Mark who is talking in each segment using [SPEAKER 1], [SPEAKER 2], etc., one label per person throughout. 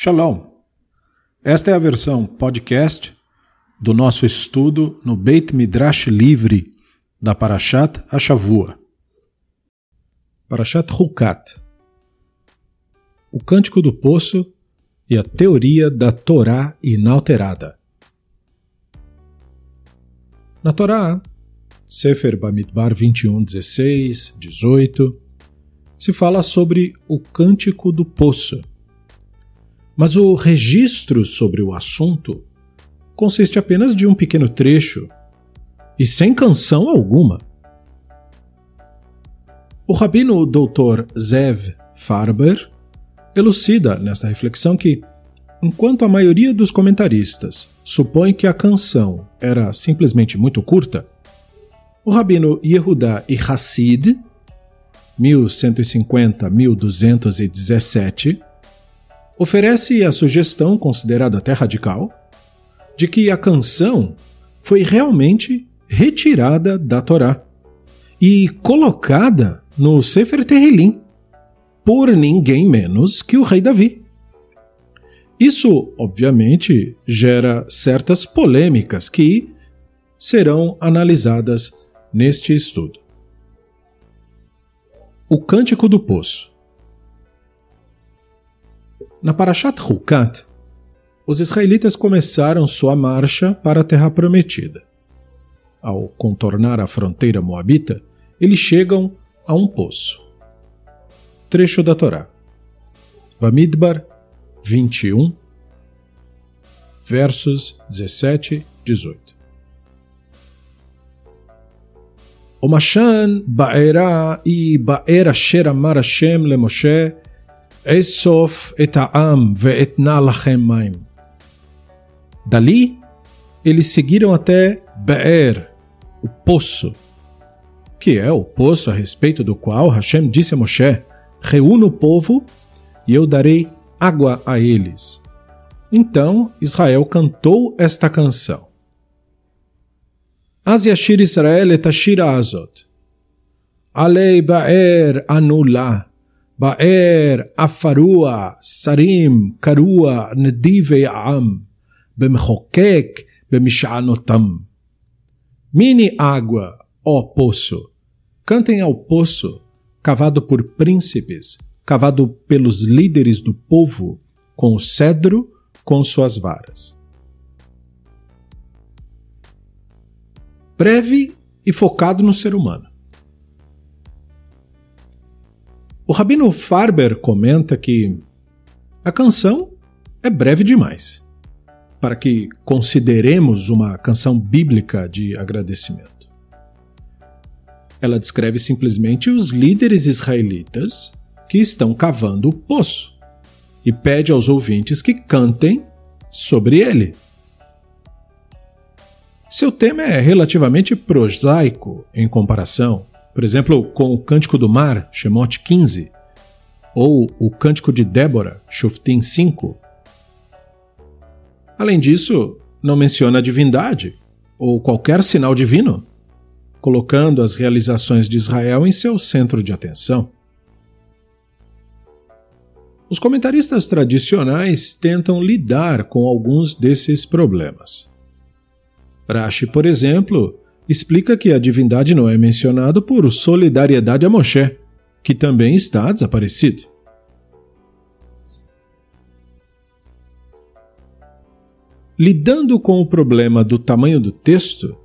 [SPEAKER 1] Shalom. Esta é a versão podcast do nosso estudo no Beit Midrash Livre da Parashat Ashavua. Parashat Hukat. O Cântico do Poço e a Teoria da Torá Inalterada. Na Torá, Sefer Bamidbar 21, 16, 18, se fala sobre o Cântico do Poço mas o registro sobre o assunto consiste apenas de um pequeno trecho e sem canção alguma. O rabino Dr. Zev Farber elucida nesta reflexão que, enquanto a maioria dos comentaristas supõe que a canção era simplesmente muito curta, o rabino Yehuda Hassid, 1150-1217, oferece a sugestão, considerada até radical, de que a canção foi realmente retirada da Torá e colocada no Sefer Terrilim por ninguém menos que o rei Davi. Isso, obviamente, gera certas polêmicas que serão analisadas neste estudo. O Cântico do Poço na Parashat Hukat, os israelitas começaram sua marcha para a Terra Prometida. Ao contornar a fronteira moabita, eles chegam a um poço. Trecho da Torá. Bamidbar 21, versos 17 e 18. O Mashan ba'era e ba'era asher amar Hashem le Moshe אסוף את העם ואתנה לכם מים. Dali, eles seguiram até Be'er, o poço, que é o poço a respeito do qual Hashem disse a Moshe: Reúna o povo e eu darei água a eles. Então Israel cantou esta canção. Az yashir Israel et ashira azot. Alei ba'er anullah. באר, עפרוע, שרים, קרוע, נדיבי העם, במחוקק, במשענותם. Mini água, ó poço. Cantem ao poço, cavado por príncipes, cavado pelos líderes do povo, com o cedro, com suas varas. Breve e focado no ser humano. O Rabino Farber comenta que a canção é breve demais para que consideremos uma canção bíblica de agradecimento. Ela descreve simplesmente os líderes israelitas que estão cavando o poço e pede aos ouvintes que cantem sobre ele. Seu tema é relativamente prosaico em comparação por exemplo, com o Cântico do Mar, Shemot 15, ou o Cântico de Débora, Shoftim 5. Além disso, não menciona a divindade ou qualquer sinal divino, colocando as realizações de Israel em seu centro de atenção. Os comentaristas tradicionais tentam lidar com alguns desses problemas. Rashi, por exemplo, explica que a divindade não é mencionado por solidariedade a Moshe, que também está desaparecido. Lidando com o problema do tamanho do texto,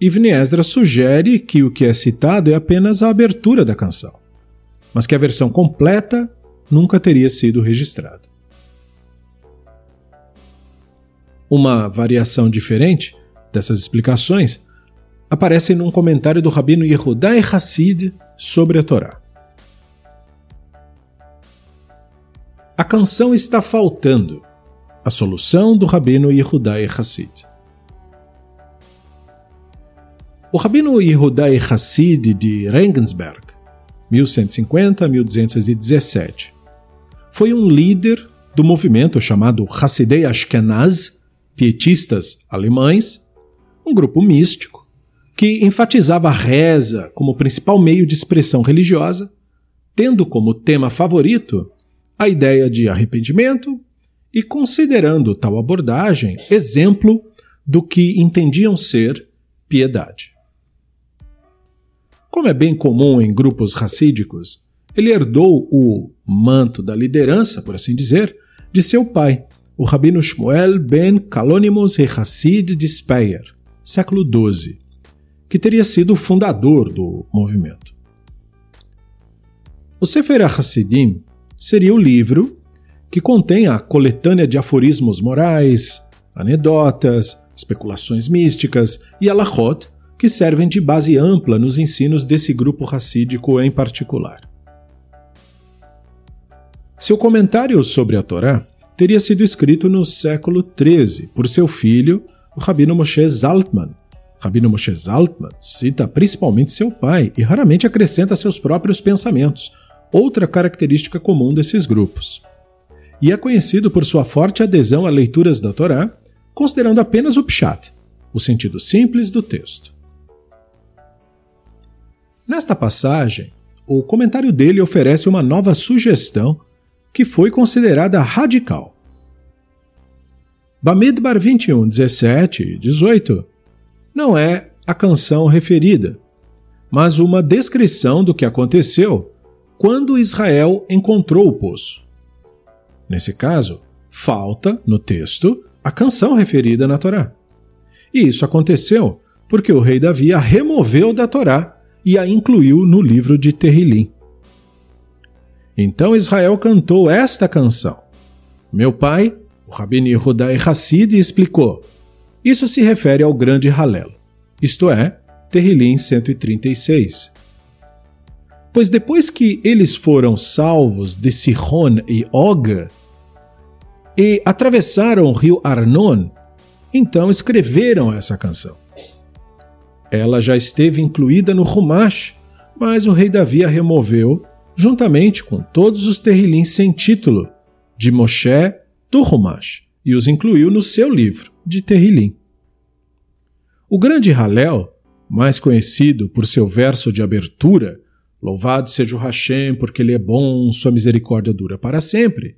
[SPEAKER 1] Ibn Esdra sugere que o que é citado é apenas a abertura da canção, mas que a versão completa nunca teria sido registrada. Uma variação diferente dessas explicações aparece num comentário do rabino Yehudai Hassid sobre a Torá. A canção está faltando. A solução do rabino Yehudai Hassid. O rabino Yehudai Hassid de Regensberg, 1150-1217, foi um líder do movimento chamado Hassidei Ashkenaz, pietistas alemães, um grupo místico que enfatizava a reza como principal meio de expressão religiosa, tendo como tema favorito a ideia de arrependimento e considerando tal abordagem exemplo do que entendiam ser piedade. Como é bem comum em grupos racídicos, ele herdou o manto da liderança, por assim dizer, de seu pai, o rabino Shmuel ben Kalonimus e Hassid de Speyer, século XII, que teria sido o fundador do movimento. O Sefer HaSidim seria o livro que contém a coletânea de aforismos morais, anedotas, especulações místicas e alahot que servem de base ampla nos ensinos desse grupo racídico em particular. Seu comentário sobre a Torá teria sido escrito no século XIII por seu filho, o Rabino Moshe Zaltman. Rabino Moshe Zaltman cita principalmente seu pai e raramente acrescenta seus próprios pensamentos, outra característica comum desses grupos. E é conhecido por sua forte adesão a leituras da Torá, considerando apenas o pshat, o sentido simples do texto. Nesta passagem, o comentário dele oferece uma nova sugestão que foi considerada radical. Bamidbar 21, 17 e 18 não é a canção referida, mas uma descrição do que aconteceu quando Israel encontrou o poço. Nesse caso, falta, no texto, a canção referida na Torá. E isso aconteceu porque o rei Davi a removeu da Torá e a incluiu no livro de Terrilim. Então Israel cantou esta canção. Meu pai, o Rabini Yehudai Hassid, explicou: Isso se refere ao grande Halel, isto é, Terrilim 136. Pois depois que eles foram salvos de Sihon e Og e atravessaram o rio Arnon, então escreveram essa canção. Ela já esteve incluída no Rumash, mas o rei Davi a removeu juntamente com todos os terrilim sem título de Moshe do Rumash, e os incluiu no seu livro de Terrilim. O grande Halel, mais conhecido por seu verso de abertura, Louvado seja o Hashem, porque ele é bom, sua misericórdia dura para sempre,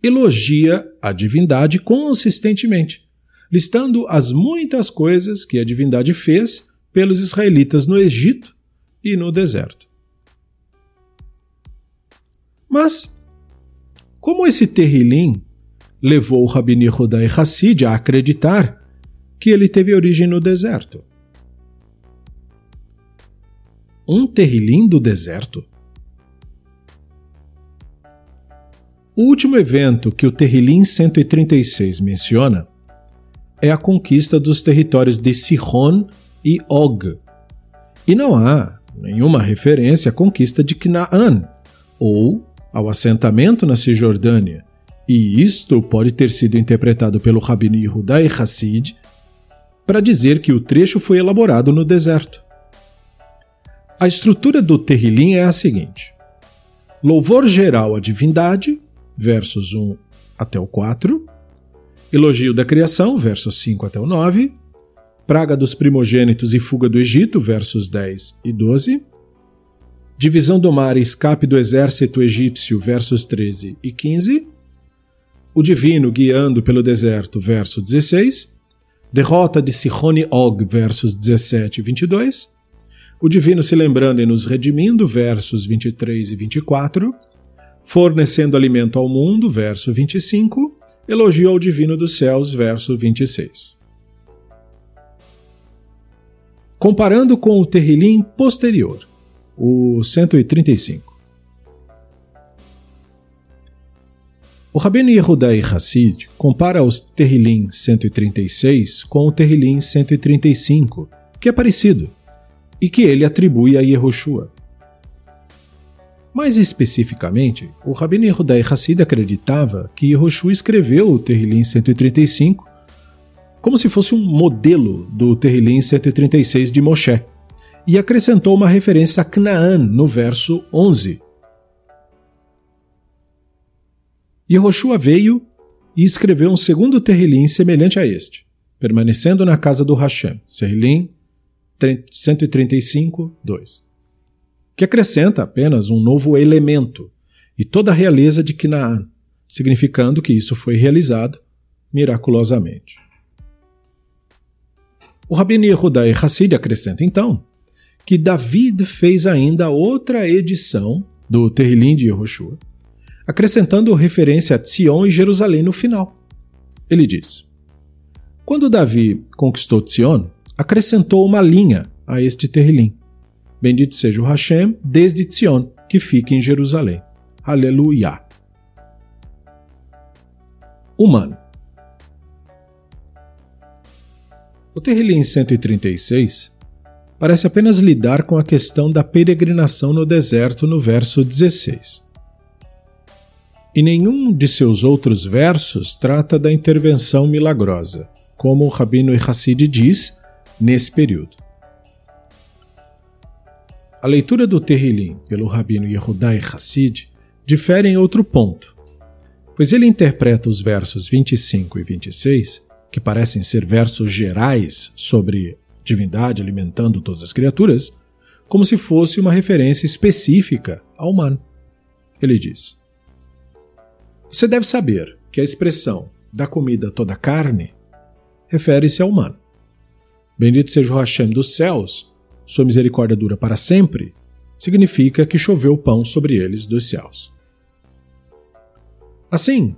[SPEAKER 1] elogia a divindade consistentemente, listando as muitas coisas que a divindade fez pelos israelitas no Egito e no deserto. Mas, como esse Terrilim levou Rabini Rodai Hassid a acreditar que ele teve origem no deserto? Um Terrilim do deserto? O último evento que o Terrilim 136 menciona é a conquista dos territórios de Sihon e Og. E não há nenhuma referência à conquista de Canaã, ou ao assentamento na Cisjordânia, e isto pode ter sido interpretado pelo Rabino Yehudai Hassid para dizer que o trecho foi elaborado no deserto. A estrutura do Terrilim é a seguinte: louvor geral à divindade, versos 1 até o 4, elogio da criação, versos 5 até o 9, praga dos primogênitos e fuga do Egito, versos 10 e 12, Divisão do mar e escape do exército egípcio, versos 13 e 15. O divino guiando pelo deserto, verso 16. Derrota de Sihone Og, versos 17 e 22. O divino se lembrando e nos redimindo, versos 23 e 24. Fornecendo alimento ao mundo, verso 25. Elogio ao divino dos céus, verso 26. Comparando com o terrilim posterior, o 135. O Rabino Yehudai Hassid compara os Terrilim 136 com o Terrilim 135, que é parecido, e que ele atribui a Yehoshua. Mais especificamente, o Rabino Yehudai Hassid acreditava que Yehoshua escreveu o Terrilim 135 como se fosse um modelo do Terrilim 136 de Moshe, e acrescentou uma referência a Canaã no verso 11. Yehoshua veio e escreveu um segundo Terrilim semelhante a este, permanecendo na casa do Hashem, Terrilim 135, 2, que acrescenta apenas um novo elemento e toda a realeza de Canaã, significando que isso foi realizado miraculosamente. O Rabino Yehudai Hassid acrescenta então que David fez ainda outra edição do Terrilim de Yehoshua, acrescentando referência a Tzion e Jerusalém no final. Ele diz: Quando Davi conquistou Tzion, acrescentou uma linha a este Terrilim. Bendito seja o Hashem desde Tzion, que fica em Jerusalém. Aleluia. Humano. O Terrilim 136 parece apenas lidar com a questão da peregrinação no deserto no verso 16. E nenhum de seus outros versos trata da intervenção milagrosa, como o Rabino Hassid diz nesse período. A leitura do Terrilim pelo Rabino Yehudai Hassid difere em outro ponto, pois ele interpreta os versos 25 e 26, que parecem ser versos gerais sobre divindade alimentando todas as criaturas, como se fosse uma referência específica ao humano. Ele diz: Você deve saber que a expressão da comida toda carne refere-se ao humano. Bendito seja o Hashem dos céus, sua misericórdia dura para sempre, significa que choveu pão sobre eles dos céus. Assim,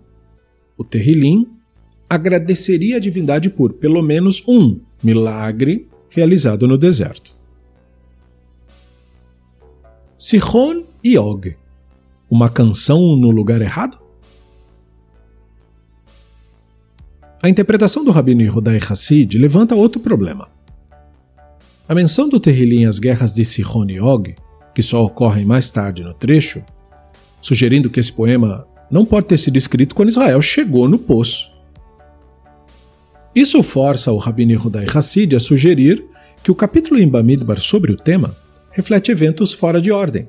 [SPEAKER 1] o Terrilim agradeceria a divindade por pelo menos um milagre realizado no deserto. Sihon e Og, uma canção no lugar errado? A interpretação do Rabino Yehudai Hassid levanta outro problema. A menção do Terrilim às guerras de Sihon e Og, que só ocorrem mais tarde no trecho, sugerindo que esse poema não pode ter sido escrito quando Israel chegou no poço. Isso força o Rabino Yehudai Hassid a sugerir que o capítulo em Bamidbar sobre o tema reflete eventos fora de ordem.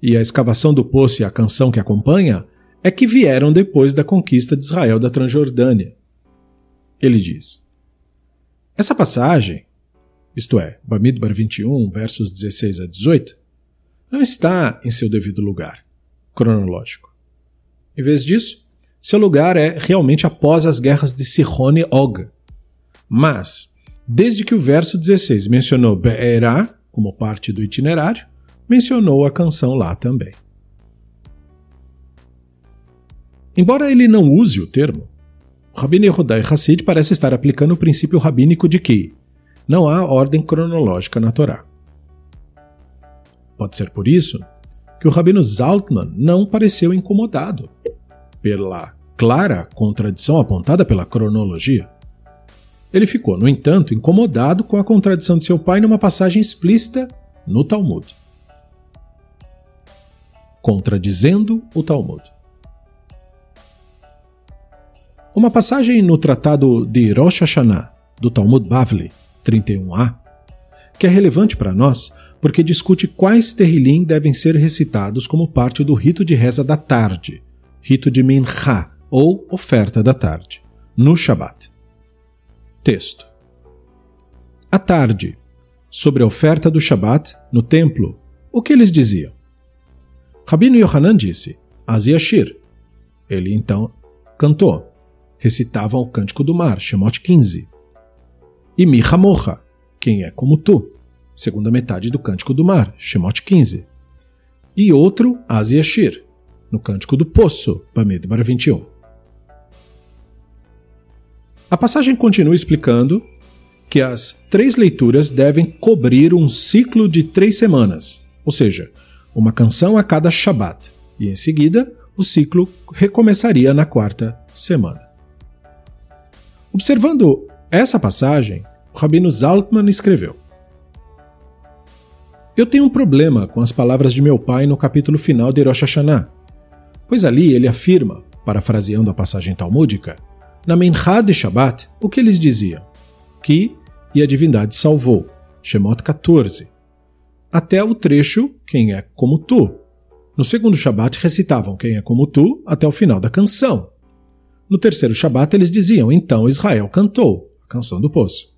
[SPEAKER 1] E a escavação do poço e a canção que acompanha é que vieram depois da conquista de Israel da Transjordânia. Ele diz: Essa passagem, isto é, Bamidbar 21, versos 16 a 18, não está em seu devido lugar cronológico. Em vez disso, seu lugar é realmente após as guerras de Sihon e Og. Mas, desde que o verso 16 mencionou Be'erá como parte do itinerário, mencionou a canção lá também. Embora ele não use o termo, Rabino Yehudai Hassid parece estar aplicando o princípio rabínico de que não há ordem cronológica na Torá. Pode ser por isso que o Rabino Zaltman não pareceu incomodado pela clara contradição apontada pela cronologia. Ele ficou, no entanto, incomodado com a contradição de seu pai numa passagem explícita no Talmud. Contradizendo o Talmud. Uma passagem no tratado de Rosh Hashanah, do Talmud Bavli, 31a, que é relevante para nós porque discute quais terrilim devem ser recitados como parte do rito de reza da tarde, rito de Mincha, ou oferta da tarde, no Shabat. Texto. À tarde, sobre a oferta do Shabat no templo, o que eles diziam? Rabino Yohanan disse, Aziashir. Ele então cantou. Recitavam o Cântico do Mar, Shemot 15. E Mihamocha, quem é como tu, segunda metade do Cântico do Mar, Shemot 15. E outro, Aziashir, no Cântico do Poço, Bamidbar 21. A passagem continua explicando que as três leituras devem cobrir um ciclo de três semanas, ou seja, uma canção a cada Shabat, e em seguida o ciclo recomeçaria na quarta semana. Observando essa passagem, o Rabino Zaltman escreveu: Eu tenho um problema com as palavras de meu pai no capítulo final de Rosh Hashanah, pois ali ele afirma, parafraseando a passagem talmúdica, na Menchá de Shabbat, o que eles diziam? Que e a divindade salvou, Shemot 14. Até o trecho Quem é como tu. No segundo Shabat recitavam Quem é como tu até o final da canção. No terceiro Shabat eles diziam Então Israel cantou, a canção do poço.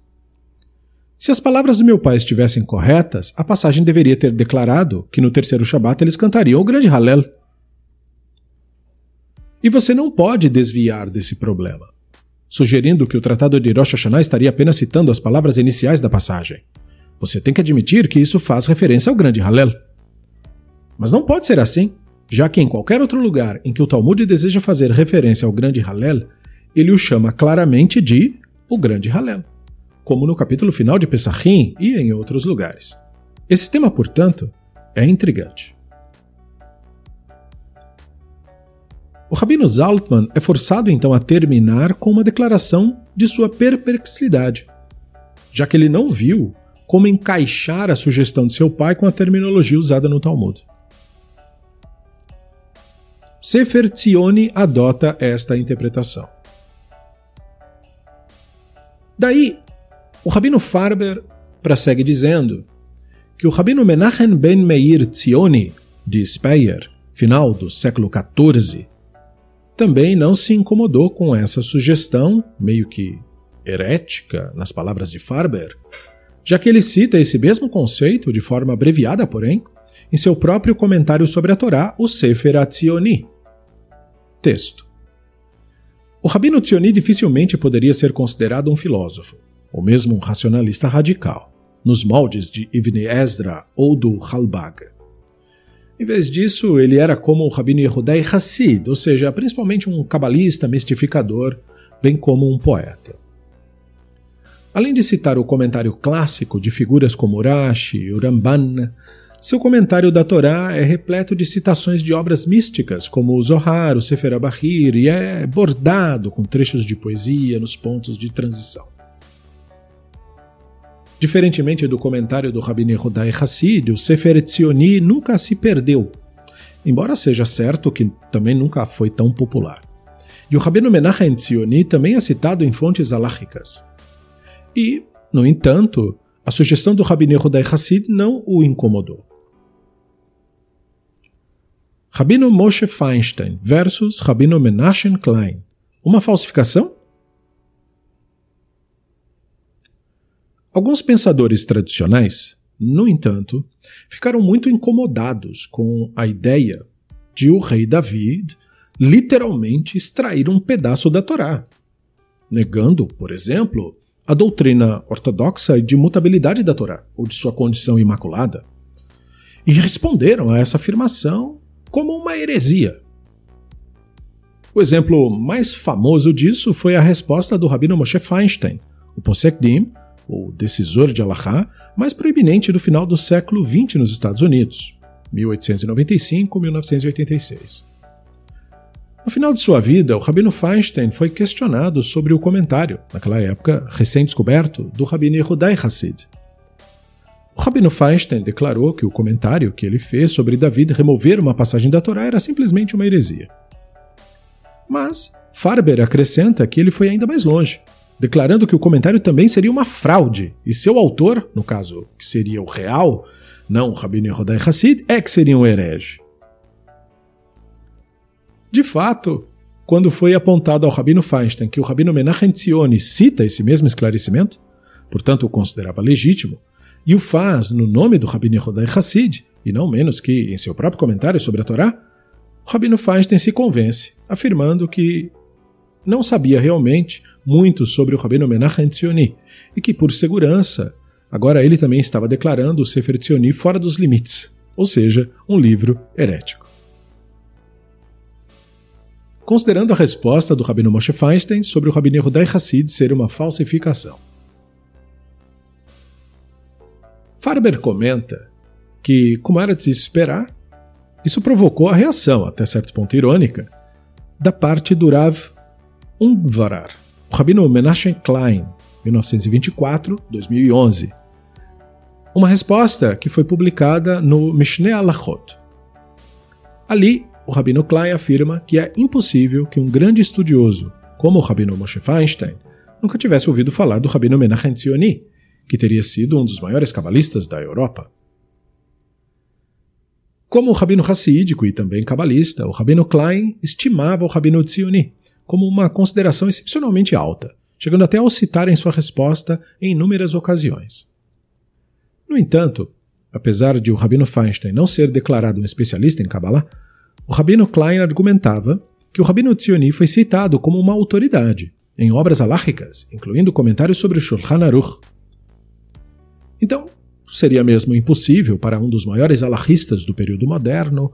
[SPEAKER 1] Se as palavras do meu pai estivessem corretas, a passagem deveria ter declarado que no terceiro Shabat eles cantariam o grande Hallel. E você não pode desviar desse problema, sugerindo que o tratado de Rosh Hashanah estaria apenas citando as palavras iniciais da passagem. Você tem que admitir que isso faz referência ao grande Hallel. Mas não pode ser assim, já que em qualquer outro lugar em que o Talmud deseja fazer referência ao grande Hallel, ele o chama claramente de o grande Hallel, como no capítulo final de Pesachim e em outros lugares. Esse tema, portanto, é intrigante. O Rabino Zaltman é forçado então a terminar com uma declaração de sua perplexidade, já que ele não viu como encaixar a sugestão de seu pai com a terminologia usada no Talmud. Sefer Tzioni adota esta interpretação. Daí, o Rabino Farber prossegue dizendo que o Rabino Menachem ben Meir Tzioni, de Speyer, final do século XIV, também não se incomodou com essa sugestão, meio que herética, nas palavras de Farber, já que ele cita esse mesmo conceito, de forma abreviada, porém, em seu próprio comentário sobre a Torá, o Sefer Atzioni. Texto. O Rabino Tzioni dificilmente poderia ser considerado um filósofo, ou mesmo um racionalista radical, nos moldes de Ibn Ezra ou do Halbag. Em vez disso, ele era como o Rabino Yehudai Hassid, ou seja, principalmente um cabalista mistificador, bem como um poeta. Além de citar o comentário clássico de figuras como Urashi e Uramban, seu comentário da Torá é repleto de citações de obras místicas, como o Zohar, o Sefer Abahir, e é bordado com trechos de poesia nos pontos de transição. Diferentemente do comentário do Rabbi Yehudai Hassid, o Sefer Etzioni nunca se perdeu, embora seja certo que também nunca foi tão popular. E o Rabino Menachem Etzioni também é citado em fontes aláhicas. E, no entanto, a sugestão do Rabbi Yehudai Hassid não o incomodou. Rabino Moshe Feinstein versus Rabino Menachem Klein. Uma falsificação? Alguns pensadores tradicionais, no entanto, ficaram muito incomodados com a ideia de o rei David literalmente extrair um pedaço da Torá, negando, por exemplo, a doutrina ortodoxa de mutabilidade da Torá, ou de sua condição imaculada. E responderam a essa afirmação como uma heresia. O exemplo mais famoso disso foi a resposta do rabino Moshe Feinstein, o Posek o decisor de Allahá mais proeminente do final do século XX nos Estados Unidos, 1895-1986. No final de sua vida, o Rabino Feinstein foi questionado sobre o comentário, naquela época recém-descoberto, do Rabino Yehudai Hassid. Rabino Feinstein declarou que o comentário que ele fez sobre David remover uma passagem da Torá era simplesmente uma heresia. Mas Farber acrescenta que ele foi ainda mais longe declarando que o comentário também seria uma fraude, e seu autor, no caso, que seria o real, não o Rabino Yehuda Hassid, é que seria um herege. De fato, quando foi apontado ao Rabino Feinstein que o Rabino Menachem Tzioni cita esse mesmo esclarecimento, portanto o considerava legítimo, e o faz no nome do Rabino Yehuda Hassid, e não menos que em seu próprio comentário sobre a Torá, o Rabino Feinstein se convence, afirmando que não sabia realmente muito sobre o Rabino Menachem Tzioni e que, por segurança, agora ele também estava declarando o Sefer Tzioni fora dos limites, ou seja, um livro herético. Considerando a resposta do Rabino Moshe Feinstein sobre o Rabino Yehudai Hassid ser uma falsificação. Farber comenta que, como era de se esperar, isso provocou a reação, até certo ponto irônica, da parte do Rav Ungvarar, o Rabino Menachem Klein, 1924-2011. Uma resposta que foi publicada no Mishneh Alachot. Ali, o Rabino Klein afirma que é impossível que um grande estudioso, como o Rabino Moshe Feinstein, nunca tivesse ouvido falar do Rabino Menachem Tzioni, que teria sido um dos maiores cabalistas da Europa. Como o Rabino Hassídico e também cabalista, o Rabino Klein estimava o Rabino Tzioni, como uma consideração excepcionalmente alta, chegando até ao citar em sua resposta em inúmeras ocasiões. No entanto, apesar de o Rabino Feinstein não ser declarado um especialista em Kabbalah, o Rabino Klein argumentava que o Rabino Tzioni foi citado como uma autoridade em obras aláhicas, incluindo comentários sobre o Shulchan Aruch. Então, seria mesmo impossível para um dos maiores alahistas do período moderno,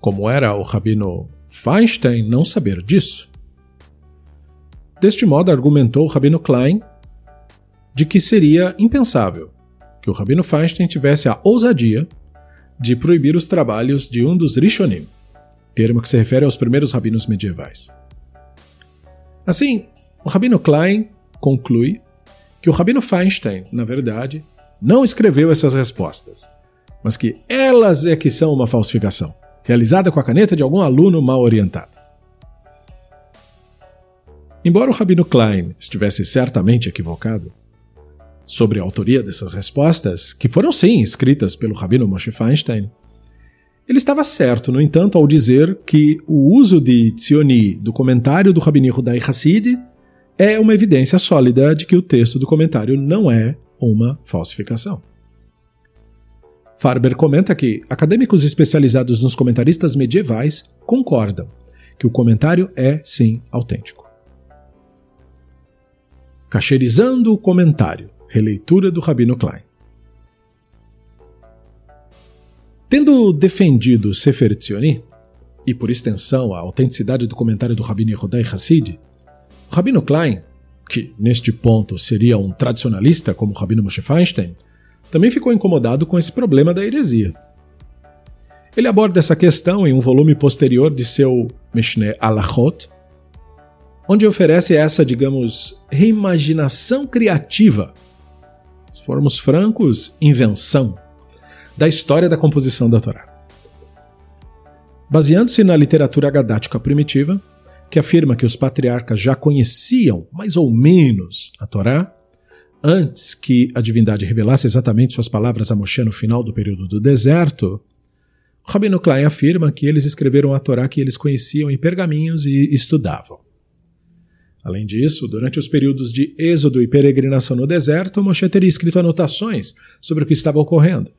[SPEAKER 1] como era o Rabino Feinstein, não saber disso. Deste modo, argumentou o Rabino Klein de que seria impensável que o Rabino Feinstein tivesse a ousadia de proibir os trabalhos de um dos Rishonim, termo que se refere aos primeiros rabinos medievais. Assim, o Rabino Klein conclui que o Rabino Feinstein, na verdade, não escreveu essas respostas, mas que elas é que são uma falsificação, realizada com a caneta de algum aluno mal orientado. Embora o Rabino Klein estivesse certamente equivocado sobre a autoria dessas respostas, que foram sim escritas pelo Rabino Moshe Feinstein, ele estava certo, no entanto, ao dizer que o uso de Tzioni do comentário do Rabini Hudai Hassid é uma evidência sólida de que o texto do comentário não é uma falsificação. Farber comenta que acadêmicos especializados nos comentaristas medievais concordam que o comentário é sim autêntico. Cacherizando o comentário, releitura do Rabino Klein. Tendo defendido Sefer Tzioni, e por extensão a autenticidade do comentário do Rabino Yehuda Hassid, Rabino Klein, que neste ponto seria um tradicionalista como Rabino Moshe Feinstein, também ficou incomodado com esse problema da heresia. Ele aborda essa questão em um volume posterior de seu Mishneh Alachot, onde oferece essa, digamos, reimaginação criativa, se formos francos, invenção, da história da composição da Torá. Baseando-se na literatura gadática primitiva, que afirma que os patriarcas já conheciam, mais ou menos, a Torá, antes que a divindade revelasse exatamente suas palavras a Moshe no final do período do deserto, Rabino Klein afirma que eles escreveram a Torá que eles conheciam em pergaminhos e estudavam. Além disso, durante os períodos de êxodo e peregrinação no deserto, Moshe teria escrito anotações sobre o que estava ocorrendo.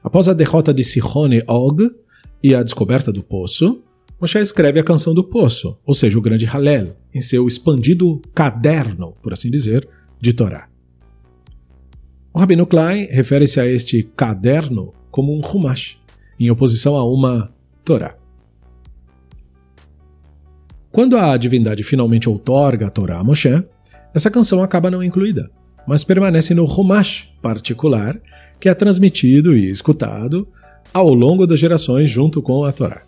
[SPEAKER 1] Após a derrota de Sihone Og e a descoberta do poço, Moshe escreve a canção do poço, ou seja, o grande Halel, em seu expandido caderno, por assim dizer, de Torá. O Rabino Klein refere-se a este caderno como um Humash, em oposição a uma Torá. Quando a divindade finalmente outorga a Torá a Moshe, essa canção acaba não incluída, mas permanece no Humash particular que é transmitido e escutado ao longo das gerações junto com a Torá.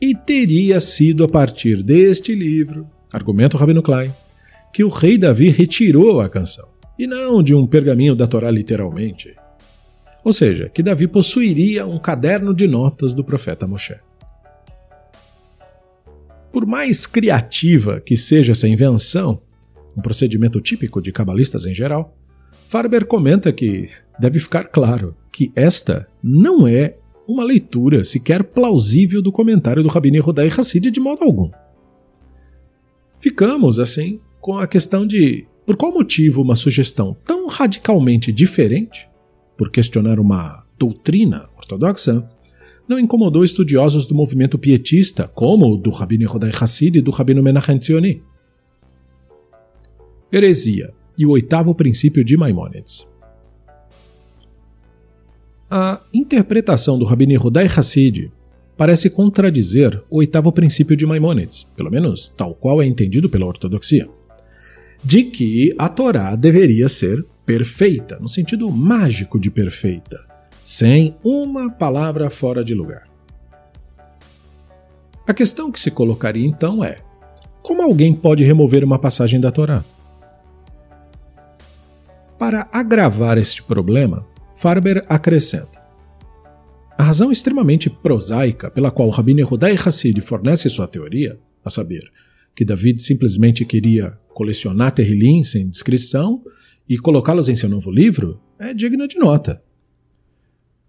[SPEAKER 1] E teria sido a partir deste livro, argumenta o Rabino Klein, que o rei Davi retirou a canção, e não de um pergaminho da Torá literalmente. Ou seja, que Davi possuiria um caderno de notas do profeta Moshe. Por mais criativa que seja essa invenção, um procedimento típico de cabalistas em geral, Farber comenta que deve ficar claro que esta não é uma leitura sequer plausível do comentário do Rabino Rodai Hassid de modo algum. Ficamos, assim, com a questão de por qual motivo uma sugestão tão radicalmente diferente, por questionar uma doutrina ortodoxa, não incomodou estudiosos do movimento pietista, como o do Rabino Rodai Hassid e do Rabino Menachem Tzioni. Heresia e o oitavo princípio de Maimônides. A interpretação do Rabini Hudai Hassid parece contradizer o oitavo princípio de Maimônides, pelo menos tal qual é entendido pela ortodoxia, de que a Torá deveria ser perfeita, no sentido mágico de perfeita, sem uma palavra fora de lugar. A questão que se colocaria então é: como alguém pode remover uma passagem da Torá? Para agravar este problema, Farber acrescenta: A razão extremamente prosaica pela qual Rabino Yehuda Hassid fornece sua teoria, a saber, que David simplesmente queria colecionar terrilim sem descrição e colocá-los em seu novo livro, é digna de nota.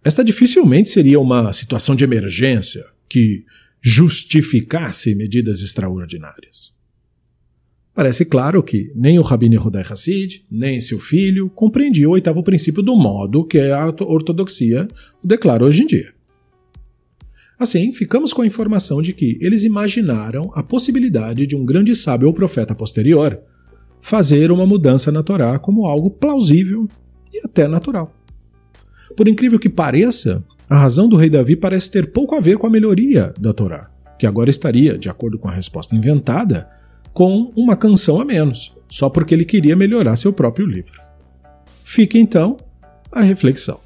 [SPEAKER 1] Esta dificilmente seria uma situação de emergência que justificasse medidas extraordinárias. Parece claro que nem o Rabino Yehuda Hassid, nem seu filho compreendiam o oitavo princípio do modo que a ortodoxia o declara hoje em dia. Assim, ficamos com a informação de que eles imaginaram a possibilidade de um grande sábio ou profeta posterior fazer uma mudança na Torá como algo plausível e até natural. Por incrível que pareça, a razão do rei Davi parece ter pouco a ver com a melhoria da Torá, que agora estaria, de acordo com a resposta inventada, com uma canção a menos, só porque ele queria melhorar seu próprio livro. Fica então a reflexão.